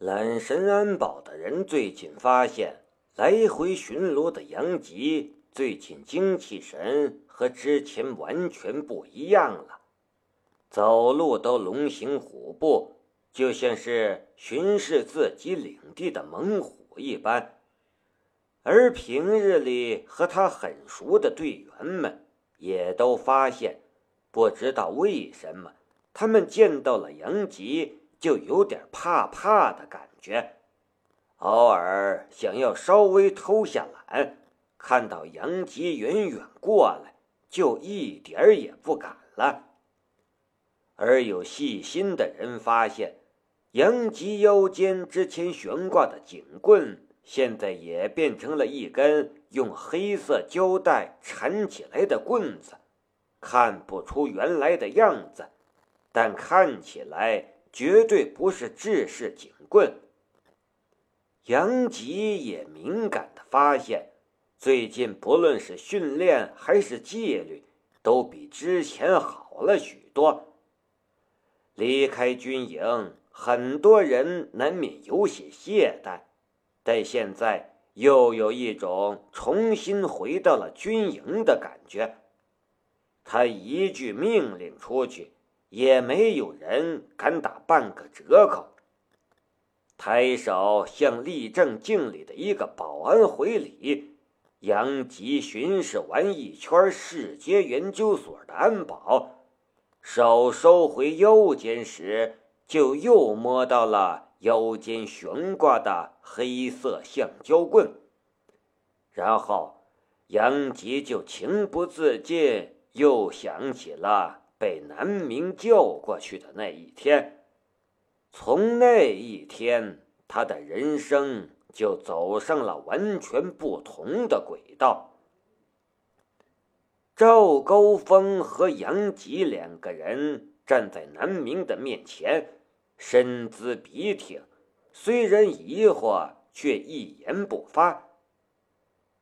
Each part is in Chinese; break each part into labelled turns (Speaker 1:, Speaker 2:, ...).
Speaker 1: 揽神安保的人最近发现，来回巡逻的杨吉最近精气神和之前完全不一样了，走路都龙行虎步，就像是巡视自己领地的猛虎一般。而平日里和他很熟的队员们，也都发现，不知道为什么。他们见到了杨吉，就有点怕怕的感觉，偶尔想要稍微偷下懒，看到杨吉远远过来，就一点儿也不敢了。而有细心的人发现，杨吉腰间之前悬挂的警棍，现在也变成了一根用黑色胶带缠起来的棍子，看不出原来的样子。但看起来绝对不是制式警棍。杨吉也敏感的发现，最近不论是训练还是纪律，都比之前好了许多。离开军营，很多人难免有些懈怠，但现在又有一种重新回到了军营的感觉。他一句命令出去。也没有人敢打半个折扣。抬手向立正敬礼的一个保安回礼，杨吉巡视完一圈世界研究所的安保，手收回腰间时，就又摸到了腰间悬挂的黑色橡胶棍。然后，杨吉就情不自禁又想起了。被南明救过去的那一天，从那一天，他的人生就走上了完全不同的轨道。赵高峰和杨吉两个人站在南明的面前，身姿笔挺，虽然疑惑，却一言不发。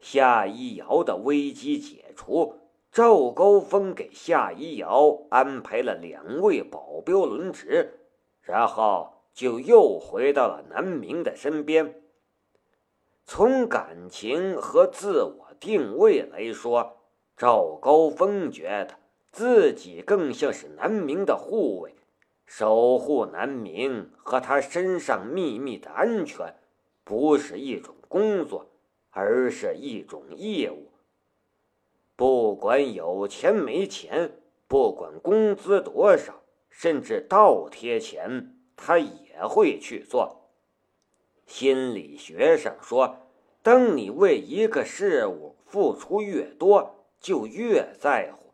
Speaker 1: 夏一瑶的危机解除。赵高峰给夏一瑶安排了两位保镖轮值，然后就又回到了南明的身边。从感情和自我定位来说，赵高峰觉得自己更像是南明的护卫，守护南明和他身上秘密的安全，不是一种工作，而是一种义务。不管有钱没钱，不管工资多少，甚至倒贴钱，他也会去做。心理学上说，当你为一个事物付出越多，就越在乎。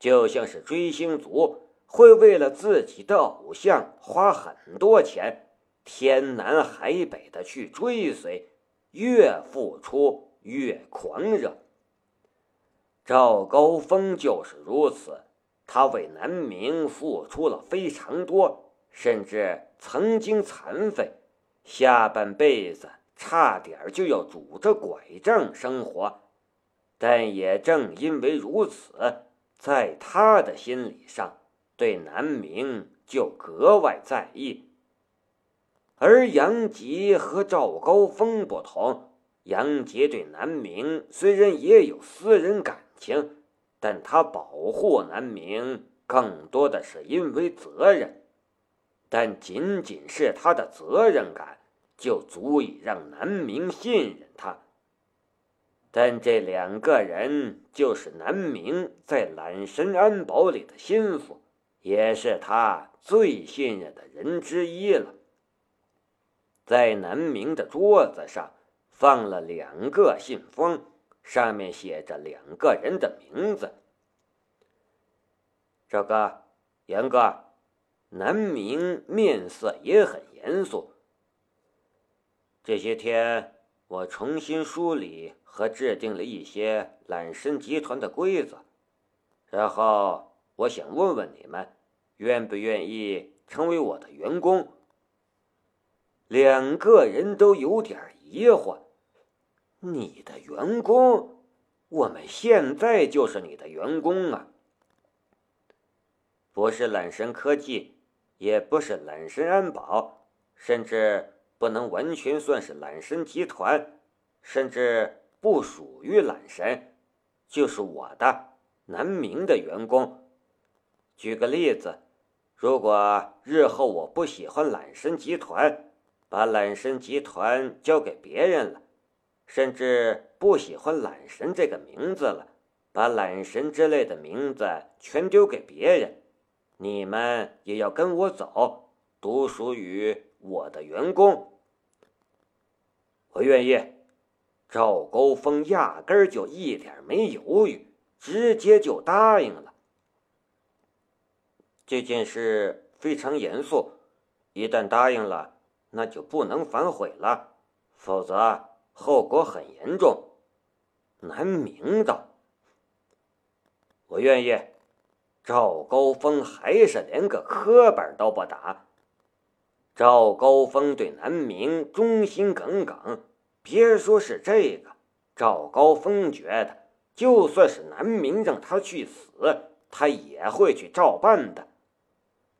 Speaker 1: 就像是追星族会为了自己的偶像花很多钱，天南海北的去追随，越付出越狂热。赵高峰就是如此，他为南明付出了非常多，甚至曾经残废，下半辈子差点就要拄着拐杖生活。但也正因为如此，在他的心理上，对南明就格外在意。而杨吉和赵高峰不同，杨吉对南明虽然也有私人感。情，但他保护南明更多的是因为责任，但仅仅是他的责任感就足以让南明信任他。但这两个人就是南明在揽神安保里的心腹，也是他最信任的人之一了。在南明的桌子上放了两个信封。上面写着两个人的名字。赵哥、杨哥，南明面色也很严肃。这些天，我重新梳理和制定了一些揽神集团的规则，然后我想问问你们，愿不愿意成为我的员工？两个人都有点疑惑。你的员工，我们现在就是你的员工啊！不是揽神科技，也不是揽神安保，甚至不能完全算是揽神集团，甚至不属于揽神，就是我的南明的员工。举个例子，如果日后我不喜欢揽神集团，把揽神集团交给别人了，甚至不喜欢揽神这个名字了，把揽神之类的名字全丢给别人，你们也要跟我走，独属于我的员工。
Speaker 2: 我愿意。赵高峰压根儿就一点没犹豫，直接就答应了。
Speaker 1: 这件事非常严肃，一旦答应了，那就不能反悔了，否则后果很严重。
Speaker 2: 南明道：“我愿意。”赵高峰还是连个磕板都不打。赵高峰对南明忠心耿耿，别说是这个，赵高峰觉得，就算是南明让他去死，他也会去照办的。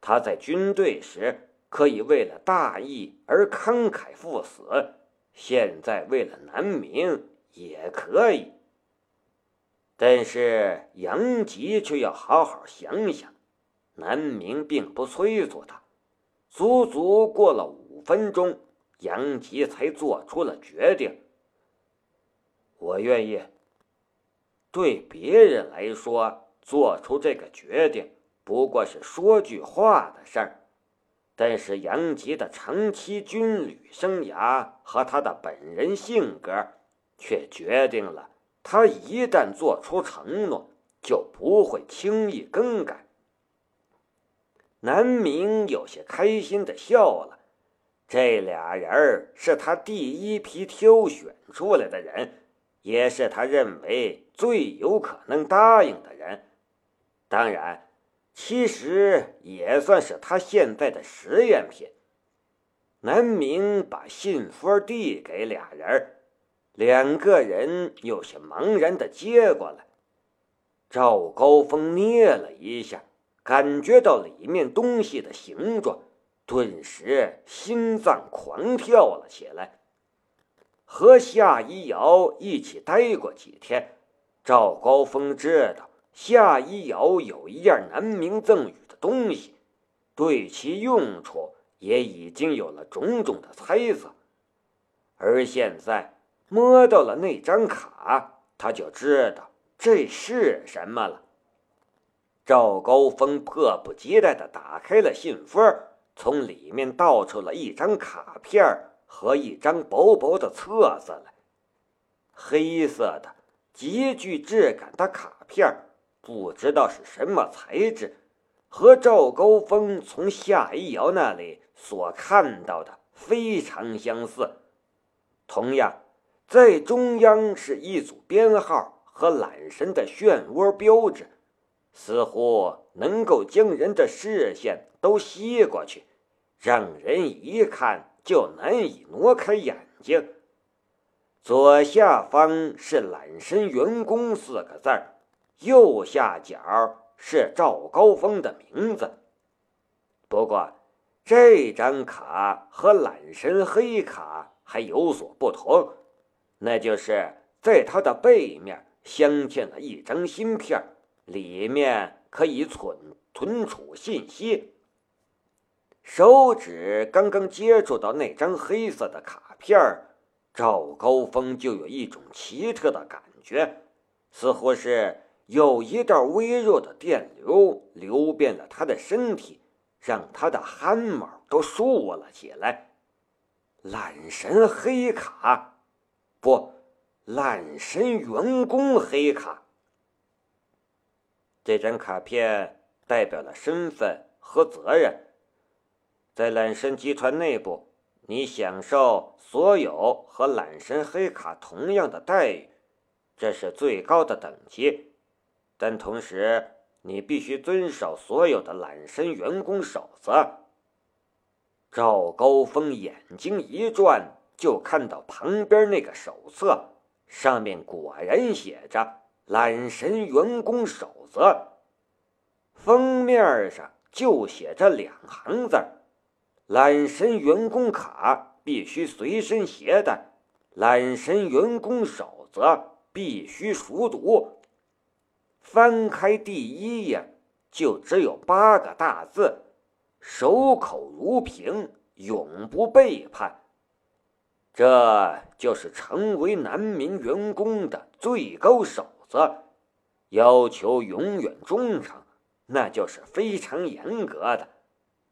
Speaker 2: 他在军队时可以为了大义而慷慨赴死，现在为了南明也可以。但是杨吉却要好好想想。南明并不催促他，足足过了五分钟，杨吉才做出了决定。我愿意。对别人来说，做出这个决定。不过是说句话的事儿，但是杨吉的长期军旅生涯和他的本人性格，却决定了他一旦做出承诺，就不会轻易更改。南明有些开心的笑了，这俩人是他第一批挑选出来的人，也是他认为最有可能答应的人，当然。其实也算是他现在的实验品。南明把信封递给俩人，两个人有些茫然的接过来。赵高峰捏了一下，感觉到里面东西的形状，顿时心脏狂跳了起来。和夏一瑶一起待过几天，赵高峰知道。夏一瑶有一样南明赠予的东西，对其用处也已经有了种种的猜测，而现在摸到了那张卡，他就知道这是什么了。赵高峰迫不及待地打开了信封，从里面倒出了一张卡片和一张薄薄的册子来，黑色的、极具质感的卡片。不知道是什么材质，和赵高峰从夏一瑶那里所看到的非常相似。同样，在中央是一组编号和缆绳的漩涡标志，似乎能够将人的视线都吸过去，让人一看就难以挪开眼睛。左下方是“缆绳员工”四个字儿。右下角是赵高峰的名字，不过这张卡和揽神黑卡还有所不同，那就是在它的背面镶嵌了一张芯片，里面可以存存储信息。手指刚刚接触到那张黑色的卡片，赵高峰就有一种奇特的感觉，似乎是。有一道微弱的电流流遍了他的身体，让他的汗毛都竖了起来。懒神黑卡，不，懒神员工黑卡。这张卡片代表了身份和责任。在揽神集团内部，你享受所有和揽神黑卡同样的待遇，这是最高的等级。但同时，你必须遵守所有的揽神员工守则。赵高峰眼睛一转，就看到旁边那个手册，上面果然写着“揽神员工守则”。封面上就写着两行字
Speaker 1: 揽神员工卡必须随身携带，揽神员工守则必须熟读。翻开第一页，就只有八个大字：守口如瓶，永不背叛。这就是成为南明员工的最高守则，要求永远忠诚，那就是非常严格的；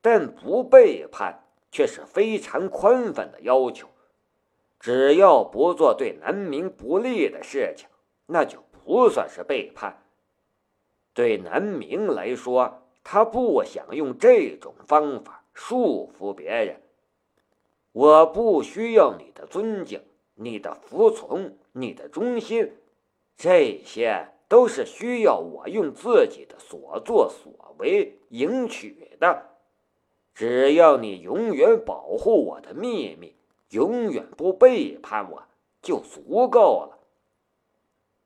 Speaker 1: 但不背叛却是非常宽泛的要求。只要不做对南明不利的事情，那就不算是背叛。对南明来说，他不想用这种方法束缚别人。我不需要你的尊敬，你的服从，你的忠心，这些都是需要我用自己的所作所为赢取的。只要你永远保护我的秘密，永远不背叛我，就足够了。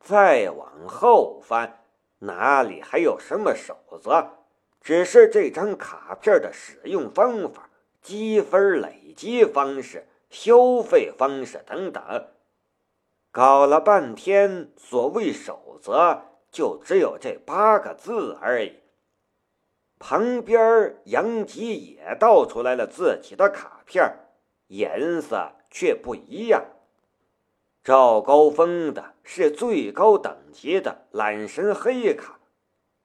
Speaker 1: 再往后翻，哪里还有什么守则？只是这张卡片的使用方法。积分累积方式、消费方式等等，搞了半天，所谓守则就只有这八个字而已。旁边杨吉也倒出来了自己的卡片，颜色却不一样。赵高峰的是最高等级的揽神黑卡，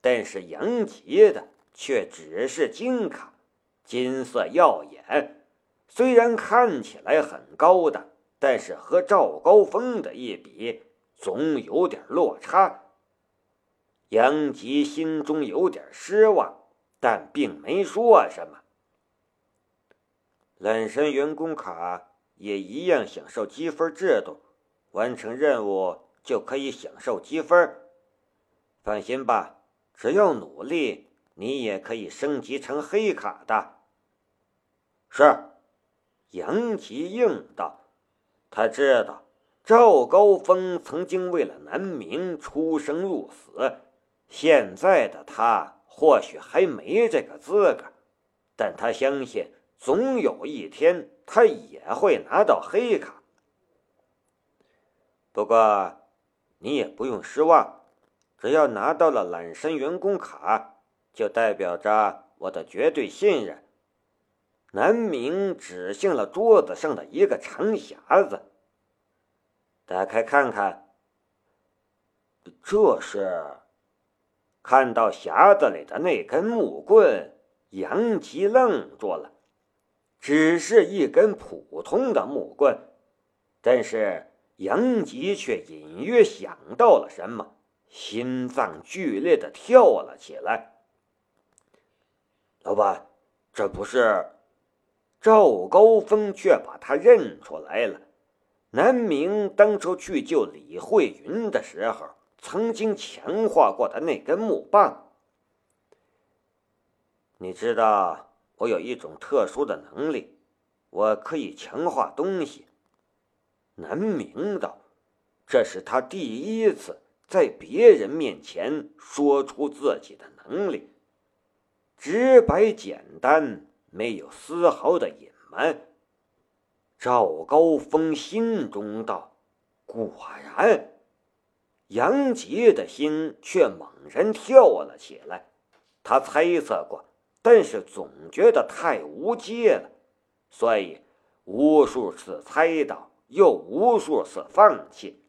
Speaker 1: 但是杨吉的却只是金卡。金色耀眼，虽然看起来很高的，但是和赵高峰的一比，总有点落差。杨吉心中有点失望，但并没说什么。
Speaker 2: 揽神员工卡也一样享受积分制度，完成任务就可以享受积分。放心吧，只要努力。你也可以升级成黑卡的。
Speaker 1: 是，杨吉应道。他知道赵高峰曾经为了南明出生入死，现在的他或许还没这个资格，但他相信总有一天他也会拿到黑卡。
Speaker 2: 不过，你也不用失望，只要拿到了揽身员工卡。就代表着我的绝对信任。
Speaker 1: 南明指向了桌子上的一个长匣子，
Speaker 2: 打开看看。
Speaker 1: 这是看到匣子里的那根木棍，杨吉愣住了。只是一根普通的木棍，但是杨吉却隐约想到了什么，心脏剧烈的跳了起来。
Speaker 2: 老板，这不是
Speaker 1: 赵高峰，却把他认出来了。南明当初去救李慧云的时候，曾经强化过的那根木棒。
Speaker 2: 你知道我有一种特殊的能力，我可以强化东西。
Speaker 1: 南明道，这是他第一次在别人面前说出自己的能力。直白简单，没有丝毫的隐瞒。赵高峰心中道：“果然。”杨杰的心却猛然跳了起来。他猜测过，但是总觉得太无稽了，所以无数次猜到，又无数次放弃。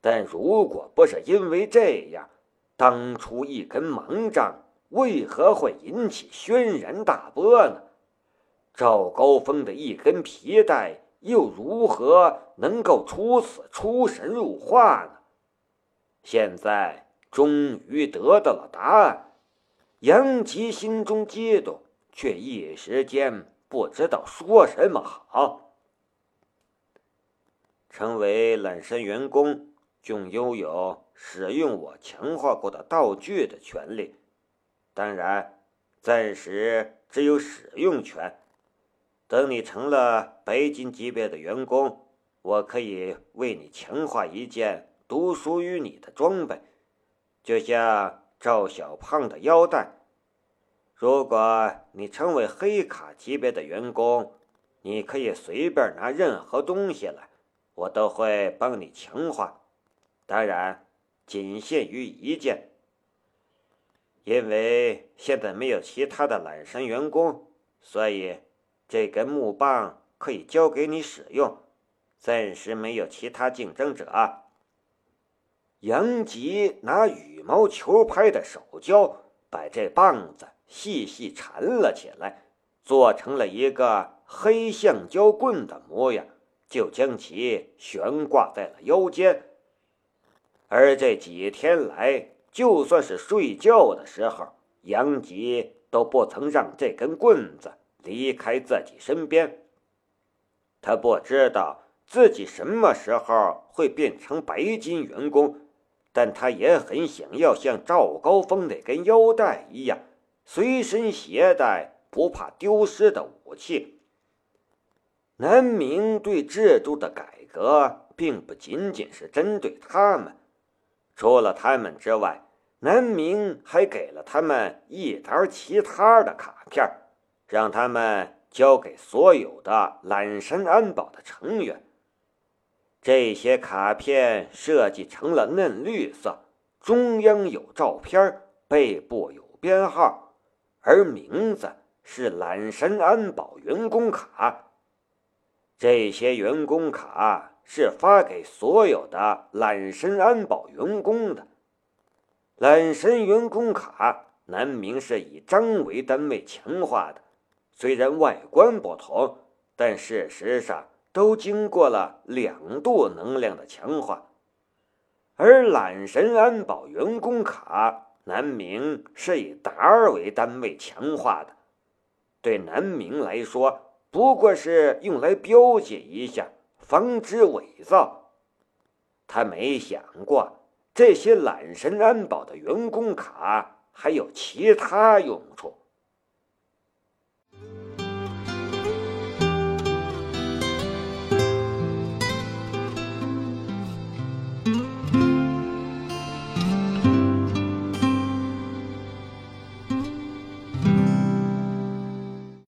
Speaker 1: 但如果不是因为这样，当初一根盲杖。为何会引起轩然大波呢？赵高峰的一根皮带又如何能够出此出神入化呢？现在终于得到了答案，杨吉心中激动，却一时间不知道说什么好。
Speaker 2: 成为揽身员工，就拥有使用我强化过的道具的权利。当然，暂时只有使用权。等你成了白金级别的员工，我可以为你强化一件独属于你的装备，就像赵小胖的腰带。如果你成为黑卡级别的员工，你可以随便拿任何东西来，我都会帮你强化。当然，仅限于一件。因为现在没有其他的揽绳员工，所以这根木棒可以交给你使用。暂时没有其他竞争者。杨吉拿羽毛球拍的手胶把这棒子细细缠了起来，做成了一个黑橡胶棍的模样，就将其悬挂在了腰间。而这几天来，就算是睡觉的时候，杨吉都不曾让这根棍子离开自己身边。他不知道。自己什么时候会变成白金员工？但他也很想要像赵高峰那根腰带一样，随身携带不怕丢失的武器。南明对制度的改革，并不仅仅是针对他们，除了他们之外，南明还给了他们一沓其他的卡片，让他们交给所有的揽山安保的成员。这些卡片设计成了嫩绿色，中央有照片，背部有编号，而名字是“揽山安保员工卡”。这些员工卡是发给所有的揽神安保员工的。揽神员工卡南明是以张为单位强化的，虽然外观不同，但事实上。都经过了两度能量的强化，而懒神安保员工卡南明是以达尔为单位强化的，对南明来说不过是用来标记一下，防止伪造。他没想过这些懒神安保的员工卡还有其他用处。